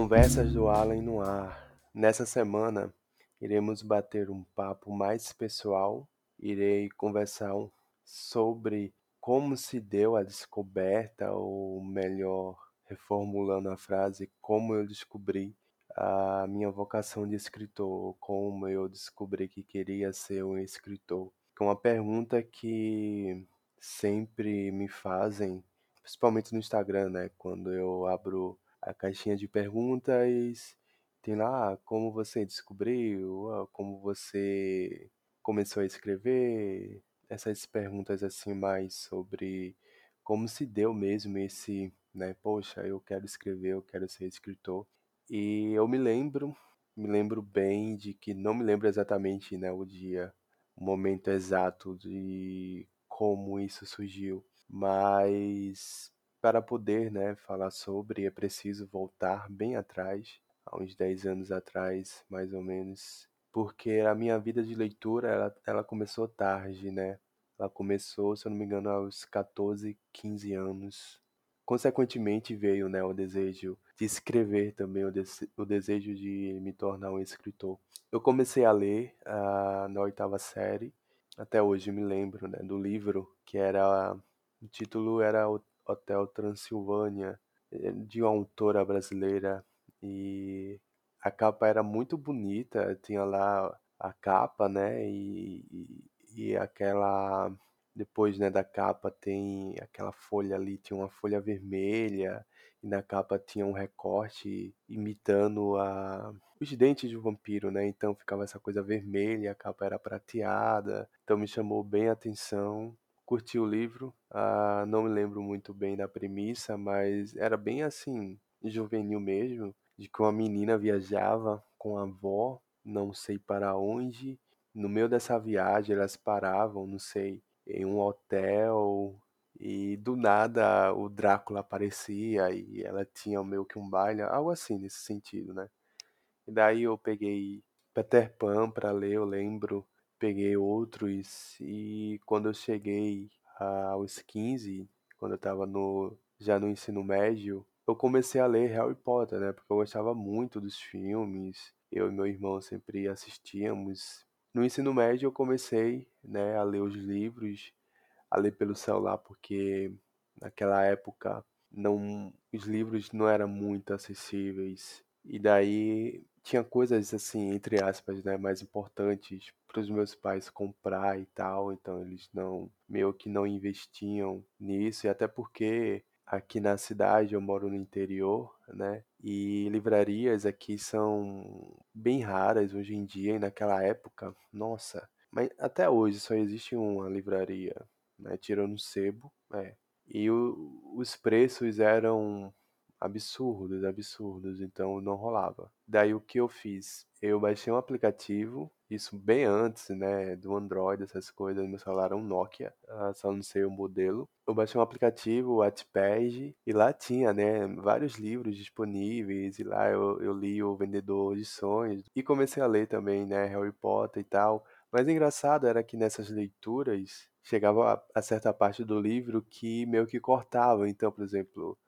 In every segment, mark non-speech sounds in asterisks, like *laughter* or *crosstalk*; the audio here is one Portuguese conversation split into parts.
Conversas do Além no ar. Nessa semana, iremos bater um papo mais pessoal. Irei conversar sobre como se deu a descoberta, ou melhor, reformulando a frase, como eu descobri a minha vocação de escritor, como eu descobri que queria ser um escritor. É uma pergunta que sempre me fazem, principalmente no Instagram, né? Quando eu abro a caixinha de perguntas, tem lá ah, como você descobriu, ah, como você começou a escrever, essas perguntas assim mais sobre como se deu mesmo esse, né, poxa, eu quero escrever, eu quero ser escritor. E eu me lembro, me lembro bem de que não me lembro exatamente, né, o dia, o momento exato de como isso surgiu, mas para poder, né, falar sobre, é preciso voltar bem atrás, há uns 10 anos atrás, mais ou menos, porque a minha vida de leitura, ela, ela começou tarde, né? Ela começou, se eu não me engano, aos 14, 15 anos. Consequentemente veio, né, o desejo de escrever também, o, dese- o desejo de me tornar um escritor. Eu comecei a ler ah, na oitava série, até hoje me lembro, né, do livro que era, o título era Hotel Transilvânia, eh, de uma autora brasileira, e a capa era muito bonita, tinha lá a capa, né, e, e, e aquela depois, né, da capa tem aquela folha ali, tinha uma folha vermelha, e na capa tinha um recorte imitando a os dentes de um vampiro, né? Então ficava essa coisa vermelha, a capa era prateada. Então me chamou bem a atenção. Curti o livro. Ah, não me lembro muito bem da premissa, mas era bem assim, juvenil mesmo, de que uma menina viajava com a avó, não sei para onde. No meio dessa viagem, elas paravam, não sei, em um hotel e do nada o Drácula aparecia e ela tinha meio que um baile, algo assim nesse sentido, né? E daí eu peguei Peter Pan para ler, eu lembro, peguei outros e quando eu cheguei aos 15, quando eu estava no já no ensino médio, eu comecei a ler Harry Potter, né? Porque eu gostava muito dos filmes. Eu e meu irmão sempre assistíamos. No ensino médio eu comecei, né, a ler os livros a ler pelo celular, porque naquela época não, os livros não eram muito acessíveis. E daí tinha coisas assim, entre aspas, né, mais importantes para os meus pais comprar e tal, então eles não, meio que não investiam nisso, e até porque aqui na cidade eu moro no interior, né? E livrarias aqui são bem raras hoje em dia, e naquela época, nossa, mas até hoje só existe uma livraria né, tirando sebo, é. E o- os preços eram absurdos, absurdos, então não rolava. Daí o que eu fiz? Eu baixei um aplicativo, isso bem antes, né, do Android, essas coisas, meu celular era um Nokia, ah, só não sei o modelo. Eu baixei um aplicativo, o Wattpad, e lá tinha, né, vários livros disponíveis, e lá eu, eu li O Vendedor de Sonhos, e comecei a ler também, né, Harry Potter e tal. Mas engraçado era que nessas leituras chegava a, a certa parte do livro que meio que cortava. Então, por exemplo,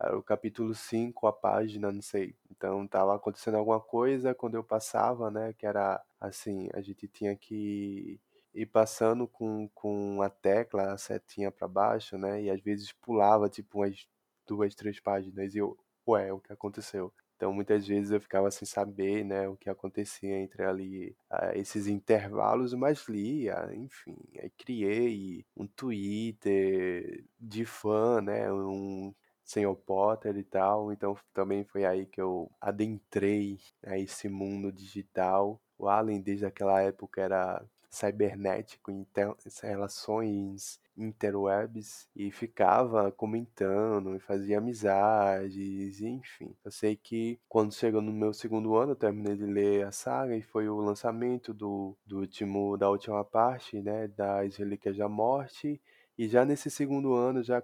era o capítulo 5 a página, não sei. Então, tava acontecendo alguma coisa quando eu passava, né? Que era assim, a gente tinha que ir passando com, com a tecla, a setinha para baixo, né? E às vezes pulava, tipo, umas duas, três páginas e eu, ué, o que aconteceu? Então, muitas vezes eu ficava sem saber, né, o que acontecia entre ali, esses intervalos, mas lia, enfim. Aí criei um Twitter de fã, né, um Senhor Potter e tal. Então, também foi aí que eu adentrei a esse mundo digital. O Allen, desde aquela época, era cibernético, inter, relações interwebs, e ficava comentando, e fazia amizades, enfim. Eu sei que quando chegou no meu segundo ano, eu terminei de ler a saga, e foi o lançamento do, do último, da última parte, né, das Relíquias da Morte, e já nesse segundo ano, já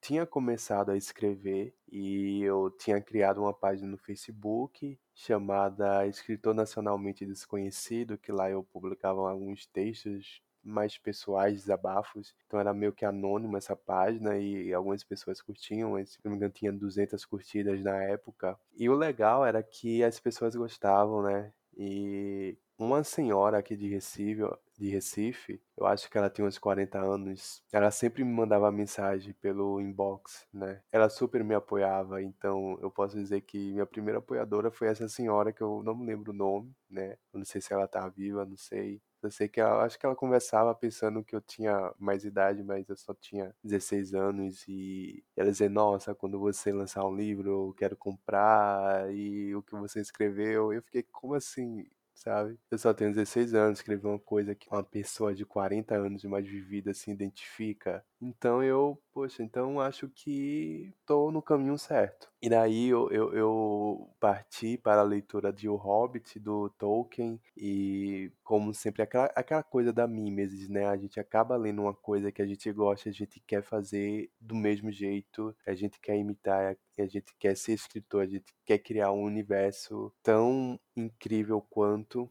tinha começado a escrever e eu tinha criado uma página no Facebook chamada Escritor Nacionalmente Desconhecido, que lá eu publicava alguns textos mais pessoais, desabafos. Então era meio que anônimo essa página e algumas pessoas curtiam, se não me engano tinha 200 curtidas na época. E o legal era que as pessoas gostavam, né? E uma senhora aqui de Recife, de Recife, eu acho que ela tinha uns 40 anos, ela sempre me mandava mensagem pelo inbox, né? Ela super me apoiava, então eu posso dizer que minha primeira apoiadora foi essa senhora que eu não me lembro o nome, né? Eu não sei se ela tá viva, não sei. Eu sei que ela, acho que ela conversava pensando que eu tinha mais idade, mas eu só tinha 16 anos e ela dizia, nossa, quando você lançar um livro, eu quero comprar e o que você escreveu. Eu fiquei, como assim? Sabe? Eu só tenho 16 anos, escrever uma coisa que uma pessoa de 40 anos de mais vivida se identifica. Então eu, poxa, então acho que tô no caminho certo. E daí eu, eu, eu parti para a leitura de O Hobbit, do Tolkien, e como sempre, aquela, aquela coisa da mimesis, né? A gente acaba lendo uma coisa que a gente gosta, a gente quer fazer do mesmo jeito, a gente quer imitar, a gente quer ser escritor, a gente quer criar um universo tão incrível quanto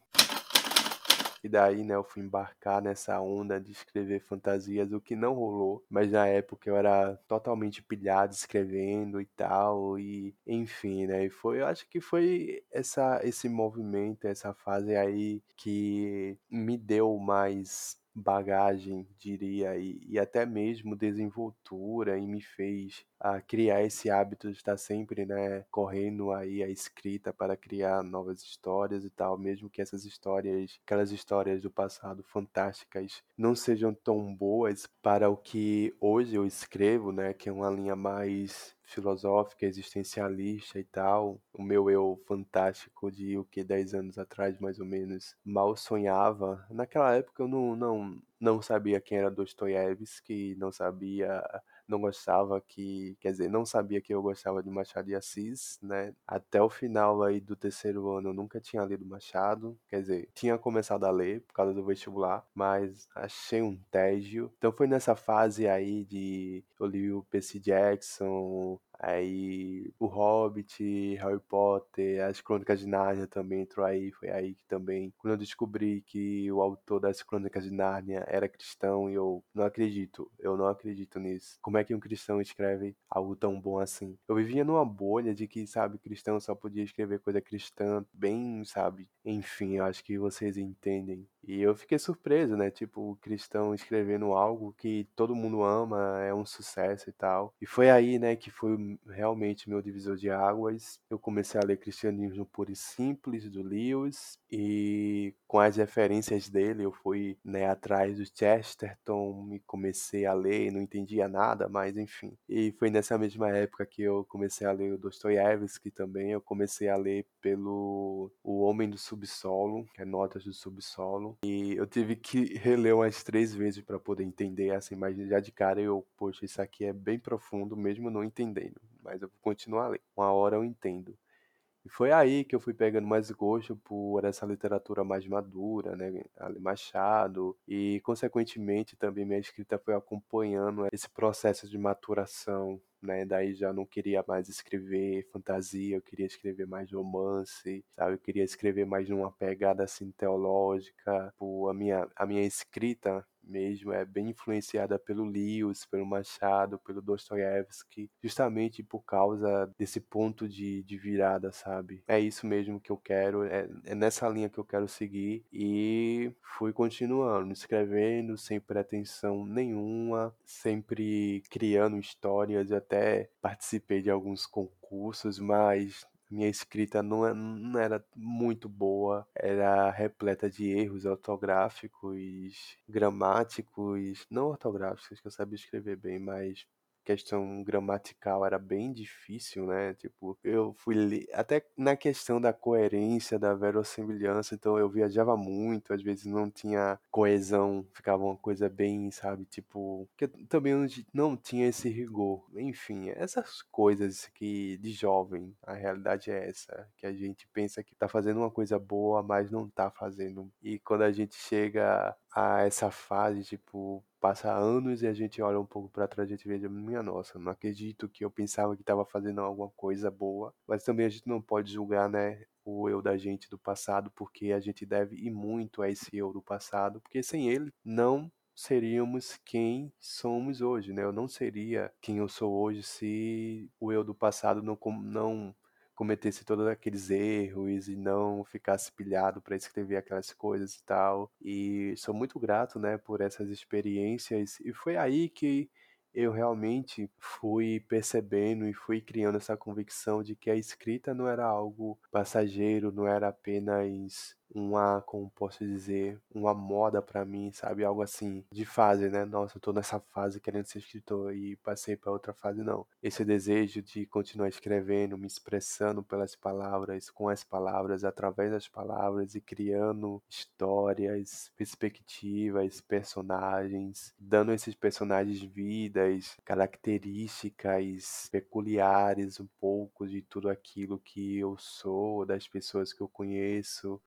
e daí, né, eu fui embarcar nessa onda de escrever fantasias, o que não rolou, mas na época eu era totalmente pilhado escrevendo e tal, e enfim, né, e foi, eu acho que foi essa, esse movimento, essa fase aí que me deu mais bagagem, diria, e, e até mesmo desenvoltura e me fez a criar esse hábito de estar sempre, né, correndo aí a escrita para criar novas histórias e tal, mesmo que essas histórias, aquelas histórias do passado fantásticas, não sejam tão boas para o que hoje eu escrevo, né, que é uma linha mais filosófica, existencialista e tal. O meu eu fantástico de o que 10 anos atrás, mais ou menos, mal sonhava. Naquela época eu não, não, não sabia quem era Dostoiévski, não sabia não gostava que, quer dizer, não sabia que eu gostava de Machado de Assis, né? Até o final aí do terceiro ano eu nunca tinha lido Machado, quer dizer, tinha começado a ler por causa do vestibular, mas achei um tédio. Então foi nessa fase aí de eu li o Percy Jackson, Aí o Hobbit, Harry Potter, as Crônicas de Nárnia também entrou aí. Foi aí que também, quando eu descobri que o autor das Crônicas de Nárnia era cristão, e eu não acredito, eu não acredito nisso. Como é que um cristão escreve algo tão bom assim? Eu vivia numa bolha de que, sabe, cristão só podia escrever coisa cristã, bem, sabe? Enfim, eu acho que vocês entendem. E eu fiquei surpreso, né? Tipo, o cristão escrevendo algo que todo mundo ama, é um sucesso e tal. E foi aí, né, que foi realmente meu divisor de águas. Eu comecei a ler Cristianismo Puro e Simples, do Lewis, e com as referências dele eu fui né, atrás do Chesterton e comecei a ler, não entendia nada, mas enfim. E foi nessa mesma época que eu comecei a ler o Dostoiévski também, eu comecei a ler pelo Homem do Subsolo, que é Notas do Subsolo, e eu tive que reler umas três vezes para poder entender, assim, mas já de cara eu, poxa, isso aqui é bem profundo, mesmo não entendendo, mas eu vou continuar a ler. Uma hora eu entendo. Foi aí que eu fui pegando mais gosto por essa literatura mais madura, né, Machado, e consequentemente também minha escrita foi acompanhando esse processo de maturação, né, daí já não queria mais escrever fantasia, eu queria escrever mais romance, sabe, eu queria escrever mais numa pegada assim teológica, por a minha a minha escrita mesmo é bem influenciada pelo Lewis, pelo Machado, pelo Dostoiévski, justamente por causa desse ponto de, de virada, sabe? É isso mesmo que eu quero, é, é nessa linha que eu quero seguir e fui continuando, escrevendo sem pretensão nenhuma, sempre criando histórias, até participei de alguns concursos, mas minha escrita não, é, não era muito boa, era repleta de erros ortográficos, gramáticos, não ortográficos, que eu sabia escrever bem, mas questão gramatical era bem difícil, né? Tipo, eu fui até na questão da coerência, da verossimilhança, então eu viajava muito, às vezes não tinha coesão, ficava uma coisa bem, sabe, tipo, que também não tinha esse rigor. Enfim, essas coisas que de jovem, a realidade é essa, que a gente pensa que tá fazendo uma coisa boa, mas não tá fazendo. E quando a gente chega a essa fase, tipo, passa anos e a gente olha um pouco para trás e a gente vê, minha nossa, não acredito que eu pensava que estava fazendo alguma coisa boa, mas também a gente não pode julgar, né, o eu da gente do passado, porque a gente deve ir muito a esse eu do passado, porque sem ele não seríamos quem somos hoje, né? Eu não seria quem eu sou hoje se o eu do passado não, não cometesse todos aqueles erros e não ficasse pilhado para escrever aquelas coisas e tal. E sou muito grato, né, por essas experiências. E foi aí que eu realmente fui percebendo e fui criando essa convicção de que a escrita não era algo passageiro, não era apenas uma, como posso dizer, uma moda para mim, sabe? Algo assim, de fase, né? Nossa, eu tô nessa fase querendo ser escritor e passei para outra fase, não. Esse desejo de continuar escrevendo, me expressando pelas palavras, com as palavras, através das palavras e criando histórias, perspectivas, personagens, dando esses personagens vidas, características peculiares um pouco de tudo aquilo que eu sou, das pessoas que eu conheço.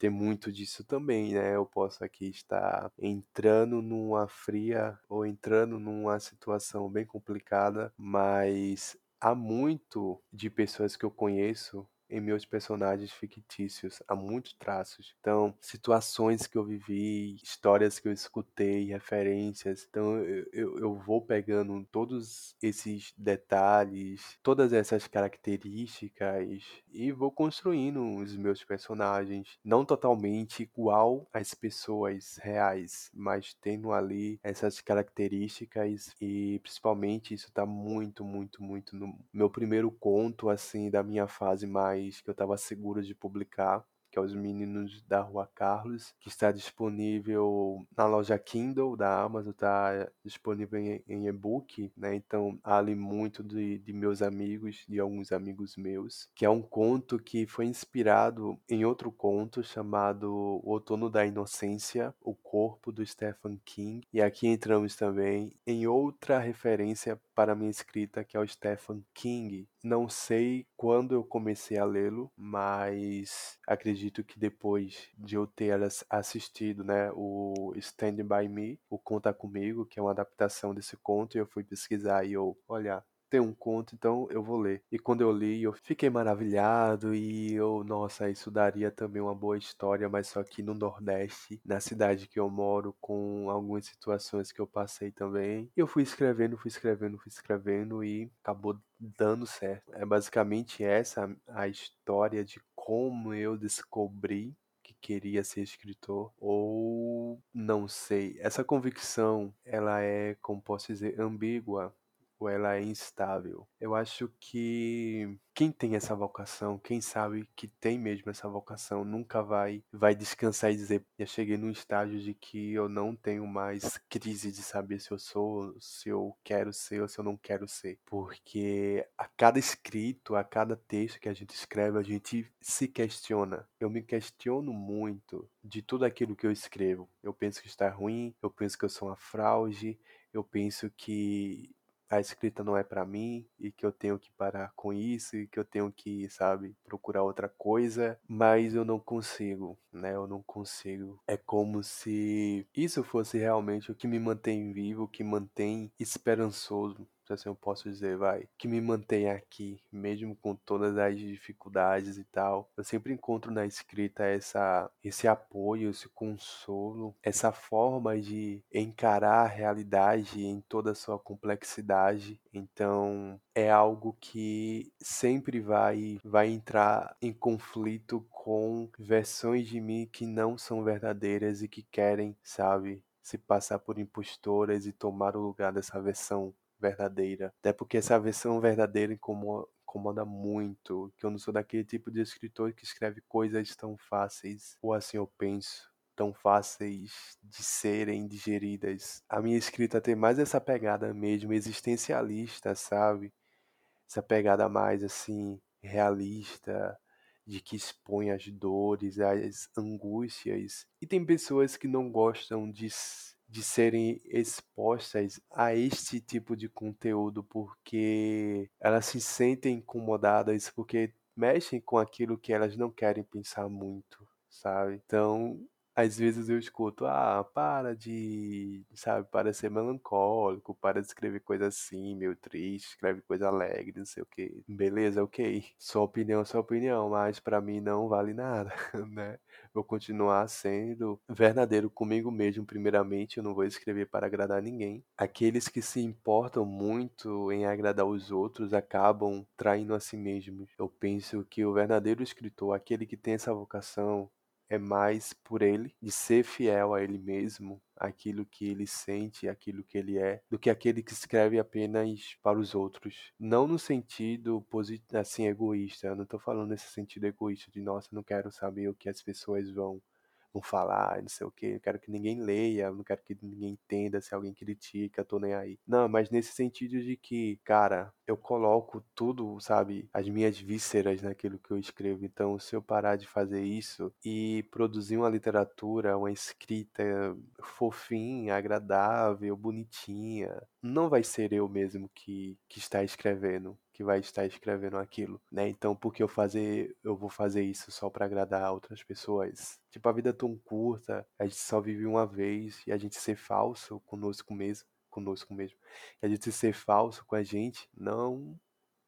Ter muito disso também, né? Eu posso aqui estar entrando numa fria ou entrando numa situação bem complicada, mas há muito de pessoas que eu conheço em meus personagens fictícios, há muitos traços. Então, situações que eu vivi, histórias que eu escutei, referências. Então, eu, eu, eu vou pegando todos esses detalhes, todas essas características e vou construindo os meus personagens. Não totalmente igual às pessoas reais, mas tendo ali essas características e principalmente isso está muito, muito, muito no meu primeiro conto, assim, da minha fase mais que eu estava seguro de publicar, que é Os Meninos da Rua Carlos, que está disponível na loja Kindle da Amazon, está disponível em, em e-book, né? Então, ali muito de, de meus amigos, de alguns amigos meus, que é um conto que foi inspirado em outro conto chamado O Outono da Inocência, O Corpo, do Stephen King. E aqui entramos também em outra referência para minha escrita, que é o Stephen King. Não sei quando eu comecei a lê-lo, mas acredito que depois de eu ter assistido né, o Stand By Me, o Conta Comigo, que é uma adaptação desse conto, eu fui pesquisar e eu, olha, tem um conto, então eu vou ler. E quando eu li, eu fiquei maravilhado e eu, nossa, isso daria também uma boa história, mas só que no Nordeste, na cidade que eu moro, com algumas situações que eu passei também. Eu fui escrevendo, fui escrevendo, fui escrevendo e acabou dando certo. É basicamente essa a história de como eu descobri que queria ser escritor ou não sei. Essa convicção, ela é, como posso dizer, ambígua ou ela é instável. Eu acho que quem tem essa vocação, quem sabe que tem mesmo essa vocação, nunca vai vai descansar e dizer, já cheguei num estágio de que eu não tenho mais crise de saber se eu sou, se eu quero ser ou se eu não quero ser, porque a cada escrito, a cada texto que a gente escreve, a gente se questiona. Eu me questiono muito de tudo aquilo que eu escrevo. Eu penso que está ruim, eu penso que eu sou uma fraude, eu penso que a escrita não é para mim e que eu tenho que parar com isso e que eu tenho que, sabe, procurar outra coisa, mas eu não consigo, né? Eu não consigo. É como se isso fosse realmente o que me mantém vivo, o que mantém esperançoso se assim eu posso dizer, vai, que me mantém aqui, mesmo com todas as dificuldades e tal. Eu sempre encontro na escrita essa, esse apoio, esse consolo, essa forma de encarar a realidade em toda a sua complexidade. Então, é algo que sempre vai vai entrar em conflito com versões de mim que não são verdadeiras e que querem, sabe, se passar por impostoras e tomar o lugar dessa versão verdadeira. Até porque essa versão verdadeira incomoda, muito, que eu não sou daquele tipo de escritor que escreve coisas tão fáceis, ou assim eu penso, tão fáceis de serem digeridas. A minha escrita tem mais essa pegada mesmo existencialista, sabe? Essa pegada mais assim realista, de que expõe as dores, as angústias. E tem pessoas que não gostam de de serem expostas a este tipo de conteúdo porque elas se sentem incomodadas porque mexem com aquilo que elas não querem pensar muito, sabe? Então, às vezes eu escuto: "Ah, para de, sabe, para de ser melancólico, para de escrever coisa assim, meio triste, escreve coisa alegre, não sei o quê". Beleza, ok. Sua opinião é sua opinião, mas pra mim não vale nada, *laughs* né. Vou continuar sendo verdadeiro comigo mesmo primeiramente, eu não vou escrever para agradar ninguém. Aqueles que se importam muito em agradar os outros acabam traindo a si mesmos. Eu penso que o verdadeiro escritor, aquele que tem essa vocação, é mais por ele, de ser fiel a ele mesmo, aquilo que ele sente, aquilo que ele é, do que aquele que escreve apenas para os outros. Não no sentido assim, egoísta, eu não tô falando nesse sentido egoísta de: "Nossa, não quero saber o que as pessoas vão vão falar, não sei o quê, eu quero que ninguém leia, não quero que ninguém entenda, se alguém critica, tô nem aí". Não, mas nesse sentido de que, cara, eu coloco tudo, sabe, as minhas vísceras naquilo que eu escrevo. Então, se eu parar de fazer isso e produzir uma literatura, uma escrita fofinha, agradável, bonitinha, não vai ser eu mesmo que que está escrevendo, que vai estar escrevendo aquilo, né. Então por que eu fazer eu vou fazer isso só pra agradar outras pessoas? Tipo, a vida é tão curta, a gente só vive uma vez e a gente ser falso conosco mesmo conosco mesmo, e a gente ser falso com a gente, não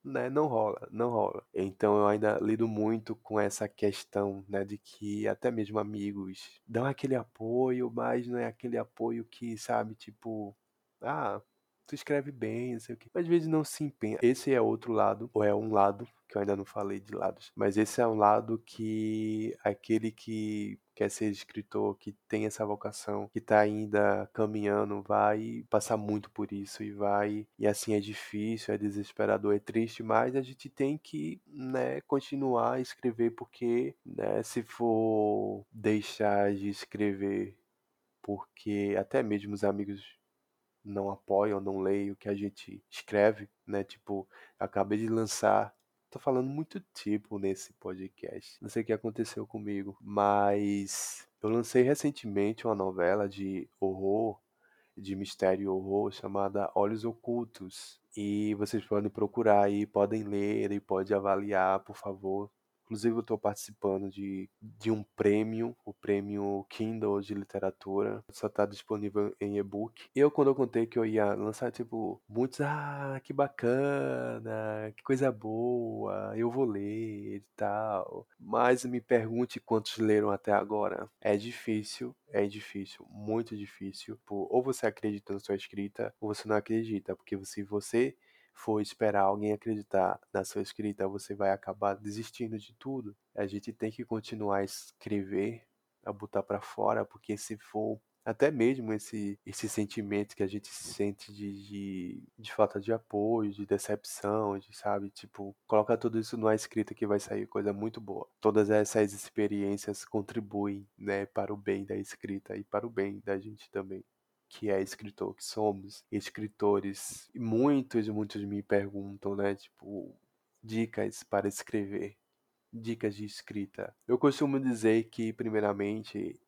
né, não rola, não rola. Então eu ainda lido muito com essa questão, né, de que até mesmo amigos dão aquele apoio, mas não é aquele apoio que, sabe, tipo: "Ah, tu escreve bem, não sei o quê", às vezes não se empenha. Esse é outro lado, ou é um lado, que eu ainda não falei de lados, mas esse é um lado que aquele que quer ser escritor, que tem essa vocação, que tá ainda caminhando, vai passar muito por isso e vai e assim é difícil, é desesperador, é triste, mas a gente tem que, né, continuar a escrever porque, né, se for deixar de escrever porque até mesmo os amigos não apoiam, não leem o que a gente escreve, né, tipo, acabei de lançar tô falando muito tipo nesse podcast, não sei o que aconteceu comigo, mas eu lancei recentemente uma novela de horror, de mistério e horror chamada Olhos Ocultos, e vocês podem procurar aí, podem ler e pode avaliar, por favor. Inclusive eu tô participando de de um prêmio, o prêmio Kindle de literatura, só tá disponível em e-book. Eu quando eu contei que eu ia lançar, tipo, muitos: "Ah, que bacana, que coisa boa, eu vou ler e tal". Mas me pergunte quantos leram até agora. É difícil, é difícil, muito difícil, ou você acredita na sua escrita ou você não acredita, porque se você for esperar alguém acreditar na sua escrita, você vai acabar desistindo de tudo. A gente tem que continuar a escrever, a botar pra fora, porque se for até mesmo esse esse sentimento que a gente sente de de de falta de apoio, de decepção, de sabe, tipo, coloca tudo isso numa escrita que vai sair coisa muito boa. Todas essas experiências contribuem, né, para o bem da escrita e para o bem da gente também que é escritor, que somos escritores. E muitos, muitos me perguntam, né, tipo, dicas para escrever, dicas de escrita. Eu costumo dizer que, primeiramente,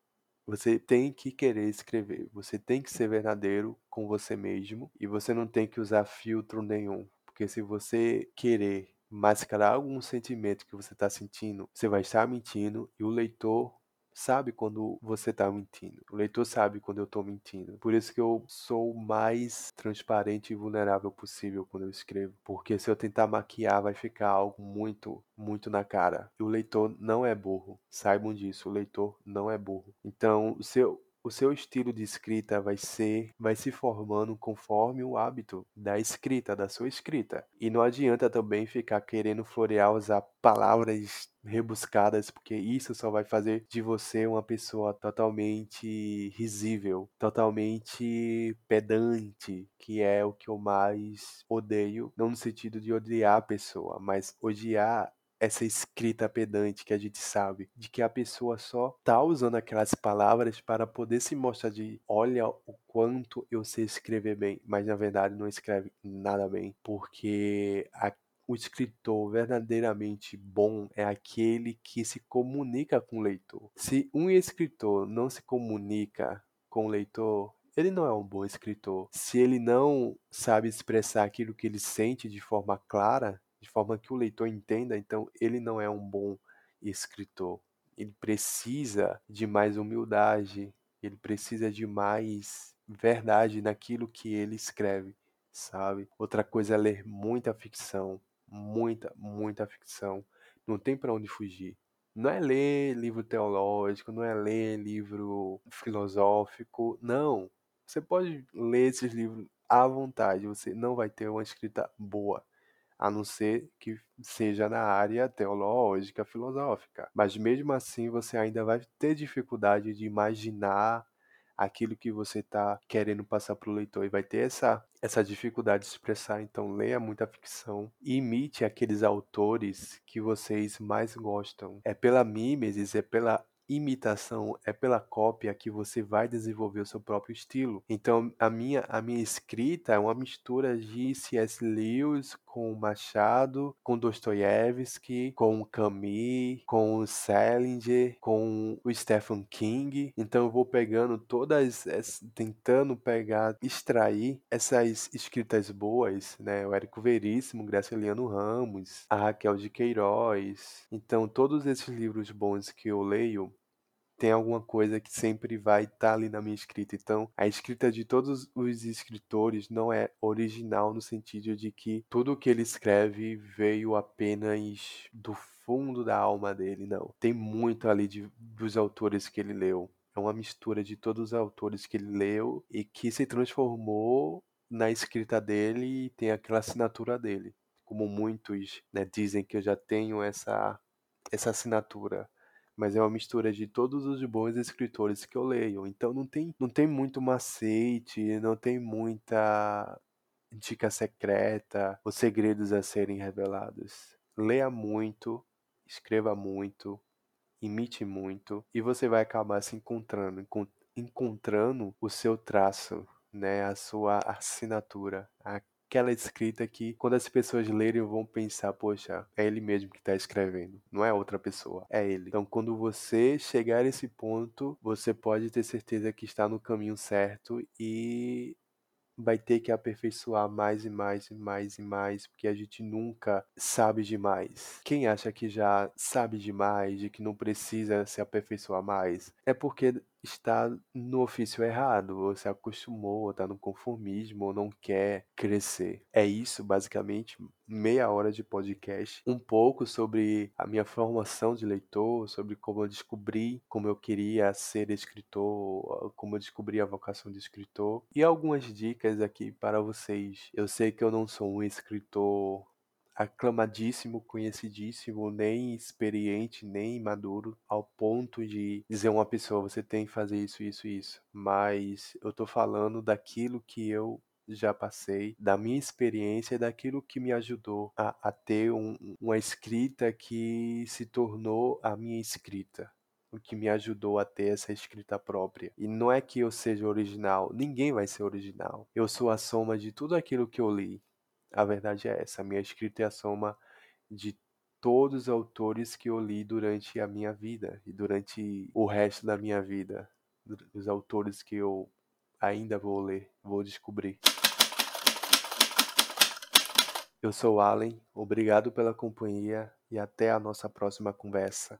você tem que querer escrever, você tem que ser verdadeiro com você mesmo e você não tem que usar filtro nenhum, porque se você querer mascarar algum sentimento que você está sentindo, você vai estar mentindo e o leitor sabe quando você tá mentindo. O leitor sabe quando eu tô mentindo. Por isso que eu sou o mais transparente e vulnerável possível quando eu escrevo, porque se eu tentar maquiar vai ficar algo muito, muito na cara. E o leitor não é burro. Saibam disso, o leitor não é burro. Então, o seu o seu estilo de escrita vai ser vai se formando conforme o hábito da escrita, da sua escrita. E não adianta também ficar querendo florear, usar palavras rebuscadas, porque isso só vai fazer de você uma pessoa totalmente risível, totalmente pedante, que é o que eu mais odeio, não no sentido de odiar a pessoa, mas odiar essa escrita pedante que a gente sabe, de que a pessoa só tá usando aquelas palavras para poder se mostrar de olha o quanto eu sei escrever bem, mas na verdade não escreve nada bem, porque a o escritor verdadeiramente bom é aquele que se comunica com o leitor. Se um escritor não se comunica com o leitor, ele não é um bom escritor. Se ele não sabe expressar aquilo que ele sente de forma clara, de forma que o leitor entenda, então ele não é um bom escritor. ele precisa de mais humildade, ele precisa de mais verdade naquilo que ele escreve, sabe? Outra coisa é ler muita ficção, muita, muita ficção. Não tem para onde fugir. Não é ler livro teológico, não é ler livro filosófico, não. Você pode ler esses livros à vontade, você não vai ter uma escrita boa a não ser que seja na área teológica, filosófica. Mas mesmo assim, você ainda vai ter dificuldade de imaginar aquilo que você está querendo passar para o leitor e vai ter essa, essa dificuldade de expressar. Então, leia muita ficção, imite aqueles autores que vocês mais gostam. É pela mimesis, é pela imitação, é pela cópia que você vai desenvolver o seu próprio estilo. Então, a minha, a minha escrita é uma mistura de C.S. Lewis com Machado, com Dostoiévski, com Camus, com Salinger, com o Stephen King. Então, eu vou pegando todas, tentando pegar, extrair essas escritas boas, né? O Érico Veríssimo, Graciliano Ramos, a Raquel de Queiroz. Então, todos esses livros bons que eu leio, tem alguma coisa que sempre vai estar tá ali na minha escrita. Então, a escrita de todos os escritores não é original no sentido de que tudo que ele escreve veio apenas do fundo da alma dele, não. Tem muito ali de, dos autores que ele leu. É uma mistura de todos os autores que ele leu e que se transformou na escrita dele e tem aquela assinatura dele. Como muitos né, dizem que eu já tenho essa, essa assinatura mas é uma mistura de todos os bons escritores que eu leio. Então não tem, não tem muito macete, não tem muita dica secreta ou segredos a serem revelados. Leia muito, escreva muito, imite muito e você vai acabar se encontrando, encontrando o seu traço, né, a sua assinatura, a aquela escrita que, quando as pessoas lerem, vão pensar: poxa, é ele mesmo que está escrevendo, não é outra pessoa, é ele. Então, quando você chegar a esse ponto, você pode ter certeza que está no caminho certo e vai ter que aperfeiçoar mais e mais e mais e mais, porque a gente nunca sabe demais. Quem acha que já sabe demais, de que não precisa se aperfeiçoar mais, é porque está no ofício errado, ou se acostumou, ou está no conformismo, ou não quer crescer. É isso, basicamente, meia hora de podcast, um pouco sobre a minha formação de leitor, sobre como eu descobri como eu queria ser escritor, como eu descobri a vocação de escritor, e algumas dicas aqui para vocês. Eu sei que eu não sou um escritor aclamadíssimo, conhecidíssimo, nem experiente, nem maduro, ao ponto de dizer uma pessoa, você tem que fazer isso, isso, isso. Mas eu tô falando daquilo que eu já passei, da minha experiência, daquilo que me ajudou a, a ter um, uma escrita que se tornou a minha escrita o que me ajudou a ter essa escrita própria. E não é que eu seja original, ninguém vai ser original. Eu sou a soma de tudo aquilo que eu li, a verdade é essa. Minha escrita é a soma de todos os autores que eu li durante a minha vida e durante o resto da minha vida. Os autores que eu ainda vou ler, vou descobrir. Eu sou Allen, obrigado pela companhia e até a nossa próxima conversa.